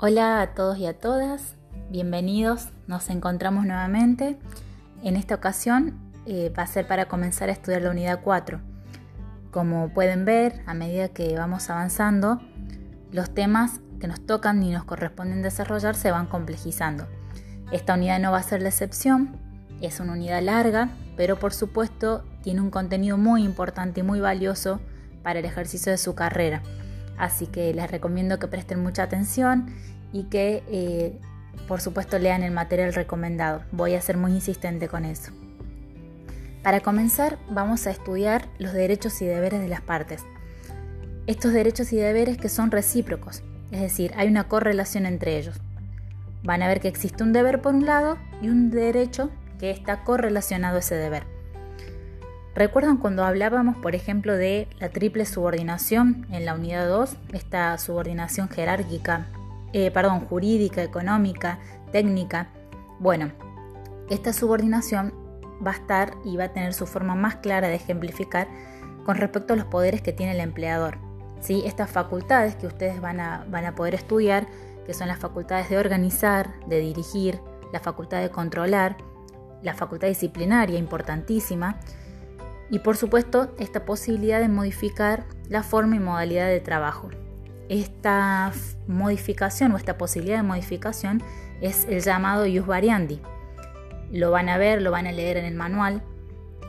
Hola a todos y a todas, bienvenidos, nos encontramos nuevamente. En esta ocasión eh, va a ser para comenzar a estudiar la unidad 4. Como pueden ver, a medida que vamos avanzando, los temas que nos tocan y nos corresponden desarrollar se van complejizando. Esta unidad no va a ser la excepción, es una unidad larga, pero por supuesto tiene un contenido muy importante y muy valioso para el ejercicio de su carrera. Así que les recomiendo que presten mucha atención y que eh, por supuesto lean el material recomendado. Voy a ser muy insistente con eso. Para comenzar vamos a estudiar los derechos y deberes de las partes. Estos derechos y deberes que son recíprocos, es decir, hay una correlación entre ellos. Van a ver que existe un deber por un lado y un derecho que está correlacionado a ese deber. ¿Recuerdan cuando hablábamos, por ejemplo, de la triple subordinación en la unidad 2? Esta subordinación jerárquica, eh, perdón, jurídica, económica, técnica. Bueno, esta subordinación va a estar y va a tener su forma más clara de ejemplificar con respecto a los poderes que tiene el empleador. ¿sí? Estas facultades que ustedes van a, van a poder estudiar, que son las facultades de organizar, de dirigir, la facultad de controlar, la facultad disciplinaria, importantísima, y por supuesto esta posibilidad de modificar la forma y modalidad de trabajo. Esta modificación o esta posibilidad de modificación es el llamado ius variandi. Lo van a ver, lo van a leer en el manual.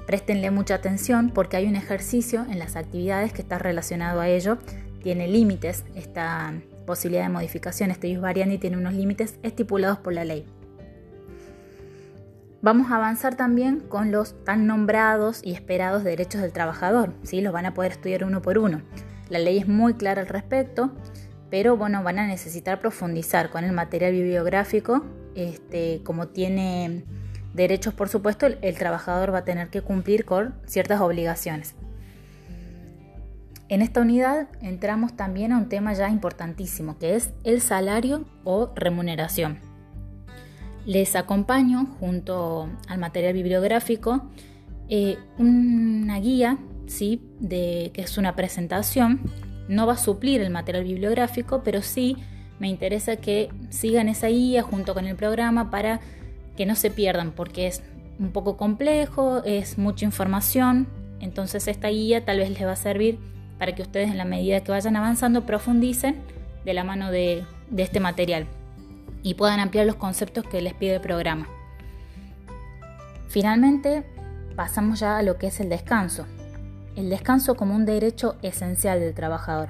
Préstenle mucha atención porque hay un ejercicio en las actividades que está relacionado a ello. Tiene límites, esta posibilidad de modificación, este ius variandi tiene unos límites estipulados por la ley. Vamos a avanzar también con los tan nombrados y esperados derechos del trabajador, ¿sí? los van a poder estudiar uno por uno. La ley es muy clara al respecto, pero bueno, van a necesitar profundizar con el material bibliográfico, este, como tiene derechos por supuesto, el, trabajador va a tener que cumplir con ciertas obligaciones. En esta unidad entramos también a un tema ya importantísimo, que es el salario o remuneración. Les acompaño junto al material bibliográfico eh, una guía, ¿sí? que es una presentación. No va a suplir el material bibliográfico, pero sí me interesa que sigan esa guía junto con el programa para que no se pierdan, porque es un poco complejo, es mucha información. Entonces esta guía tal vez les va a servir para que ustedes en la medida que vayan avanzando profundicen de la mano de este material y puedan ampliar los conceptos que les pide el programa. Finalmente, pasamos ya a lo que es el descanso. El descanso como un derecho esencial del trabajador.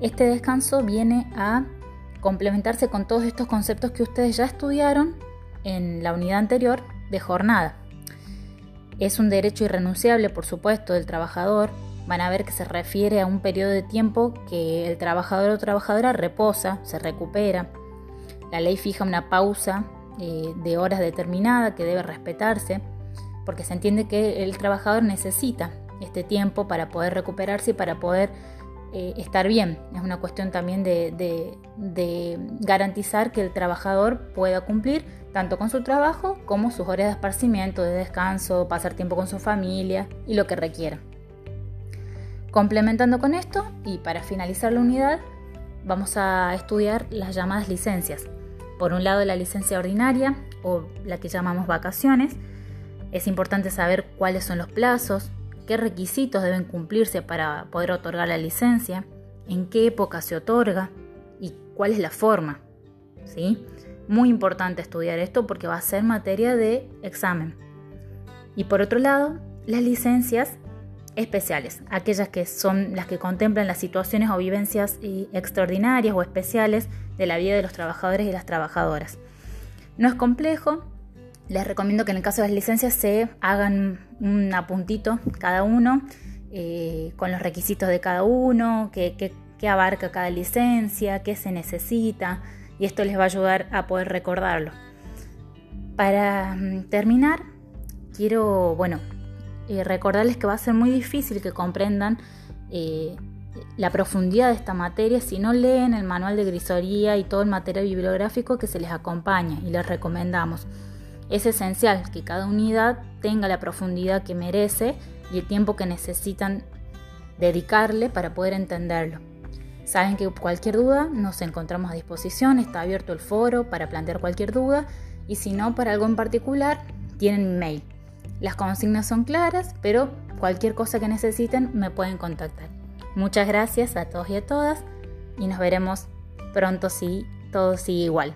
Este descanso viene a complementarse con todos estos conceptos que ustedes ya estudiaron en la unidad anterior de jornada. Es un derecho irrenunciable, por supuesto, del trabajador. Van a ver que se refiere a un periodo de tiempo que el trabajador o trabajadora reposa, se recupera, la ley fija una pausa eh, de horas determinada que debe respetarse, porque se entiende que el trabajador necesita este tiempo para poder recuperarse y para poder eh, estar bien. Es una cuestión también de, garantizar que el trabajador pueda cumplir tanto con su trabajo como sus horas de esparcimiento, de descanso, pasar tiempo con su familia y lo que requiera. Complementando con esto, y para finalizar la unidad, vamos a estudiar las llamadas licencias. Por un lado, la licencia ordinaria o la que llamamos vacaciones. Es importante saber cuáles son los plazos, qué requisitos deben cumplirse para poder otorgar la licencia, en qué época se otorga y cuál es la forma. ¿sí? Muy importante estudiar esto porque va a ser materia de examen. Y por otro lado, las licencias especiales, aquellas que son las que contemplan las situaciones o vivencias eh, extraordinarias o especiales de la vida de los trabajadores y las trabajadoras. No es complejo, les recomiendo que en el caso de las licencias se hagan un apuntito cada uno eh, con los requisitos de cada uno, qué, abarca cada licencia, qué se necesita y esto les va a ayudar a poder recordarlo. Para mm, terminar, quiero, bueno, eh, recordarles que va a ser muy difícil que comprendan eh, la profundidad de esta materia si no leen el manual de grisoría y todo el material bibliográfico que se les acompaña y les recomendamos. Es esencial que cada unidad tenga la profundidad que merece y el tiempo que necesitan dedicarle para poder entenderlo. Saben que cualquier duda nos encontramos a disposición, está abierto el foro para plantear cualquier duda y si no para algo en particular, tienen mail. Las consignas son claras, pero cualquier cosa que necesiten me pueden contactar. Muchas gracias a todos y a todas y nos veremos pronto si todo sigue igual.